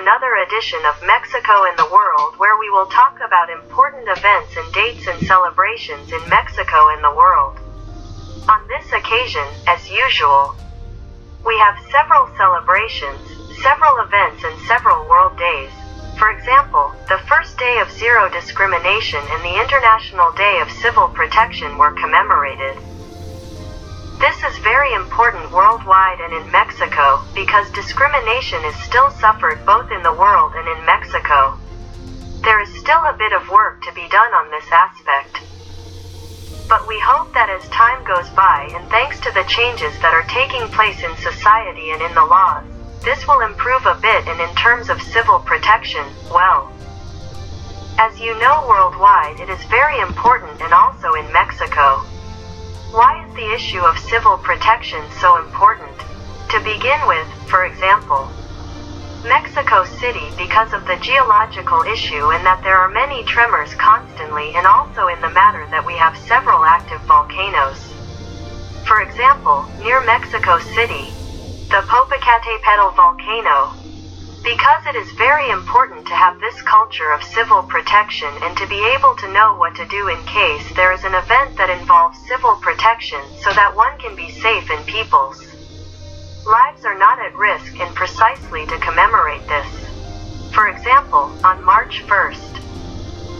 another edition of Mexico and the World where we will talk about important events and dates and celebrations in Mexico in the world. On this occasion, as usual, we have several celebrations, several events, and several world days. For example, the first day of zero discrimination and the International Day of Civil Protection were commemorated. This is very important worldwide and in Mexico because discrimination is still suffered both in the world and in Mexico. There is still a bit of work to be done on this aspect. But we hope that as time goes by and thanks to the changes that are taking place in society and in the laws, this will improve a bit and in terms of civil protection, well. As you know worldwide it is very important and also in Mexico. Why the issue of civil protection so important? To begin with, for example, Mexico City because of the geological issue and that there are many tremors constantly and also in the matter that we have several active volcanoes. For example, near Mexico City, the Popocatépetl volcano, because it is very important to have this culture of civil protection and to be able to know what to do in case there is an event that involves civil protection so that one can be safe and people's lives are not at risk and precisely to commemorate this. For example, on March 1st,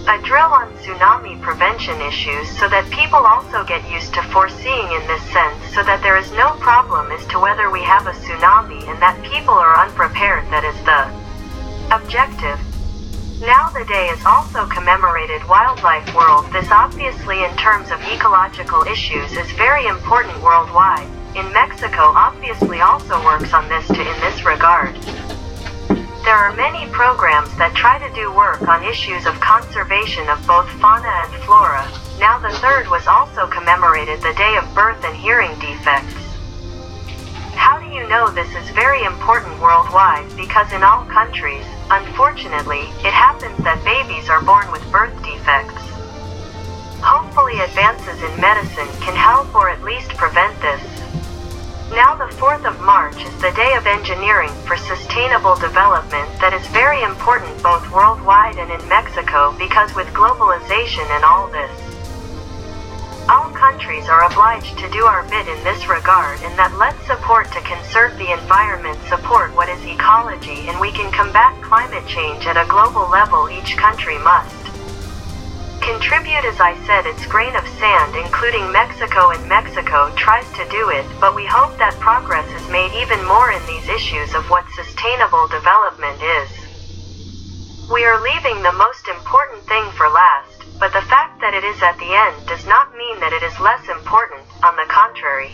a drill on tsunami prevention issues so that people also get used to foreseeing in this sense so that there is no problem as to whether we have a tsunami and that people are unprepared that is the objective. Now the day is also commemorated Wildlife World. This obviously in terms of ecological issues is very important worldwide. In Mexico obviously also works on this to in this regard. There are many programs that try to do work on issues of conservation of both fauna and flora. Now the third was also commemorated the day of birth and hearing defects. How do you know this is very important worldwide because in all countries, unfortunately, it happens that babies are born with birth defects. Hopefully advances in medicine can help or at least prevent this. Now the 4th of March is the day of engineering for sustainable development that is very important both worldwide and in Mexico because with globalization and all this. All countries are obliged to do our bit in this regard and that let's support to conserve the environment support what is ecology and we can combat climate change at a global level each country must contribute as I said its grain of sand including Mexico and Mexico tries to do it but we hope that progress is made even more in these issues of what sustainable development is. We are leaving the most important thing for last, but the fact that it is at the end does not mean that it is less important, on the contrary.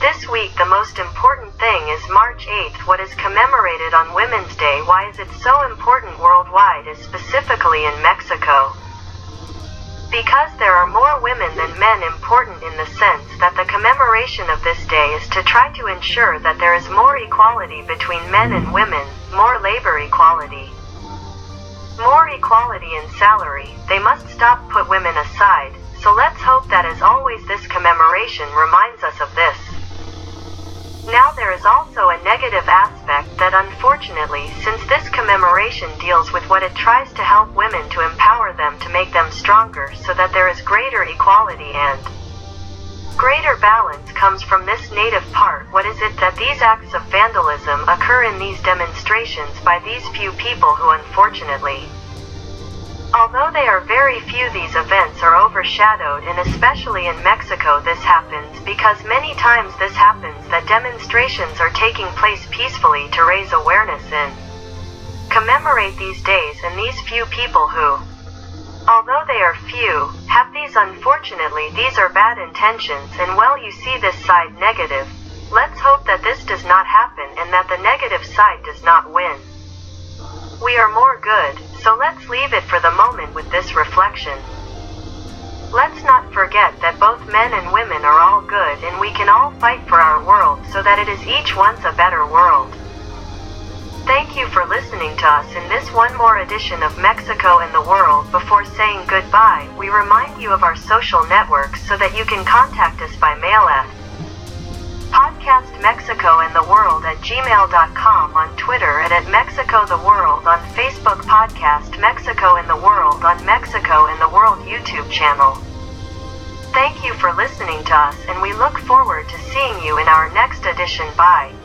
This week the most important thing is March 8th what is commemorated on Women's Day why is it so important worldwide is specifically in Mexico. Because there are more women than men important in the sense that the commemoration of this day is to try to ensure that there is more equality between men and women, more labor equality. More equality in salary, they must stop put women aside, so let's hope that as always this commemoration reminds us of this. There is also a negative aspect that unfortunately since this commemoration deals with what it tries to help women to empower them to make them stronger so that there is greater equality and greater balance comes from this native part. What is it that these acts of vandalism occur in these demonstrations by these few people who unfortunately Although they are very few these events are overshadowed and especially in Mexico this happens because many times this happens that demonstrations are taking place peacefully to raise awareness and commemorate these days and these few people who although they are few have these unfortunately these are bad intentions and well you see this side negative. Let's hope that this does not happen and that the negative side does not win. We are more good so let's leave it for the moment with this reflection. Let's not forget that both men and women are all good and we can all fight for our world so that it is each one's a better world. Thank you for listening to us in this one more edition of Mexico and the World. Before saying goodbye, we remind you of our social networks so that you can contact us by mail at at gmail.com on Twitter and at Mexico the World on Facebook podcast Mexico and the World on Mexico and the World YouTube channel. Thank you for listening to us and we look forward to seeing you in our next edition. Bye.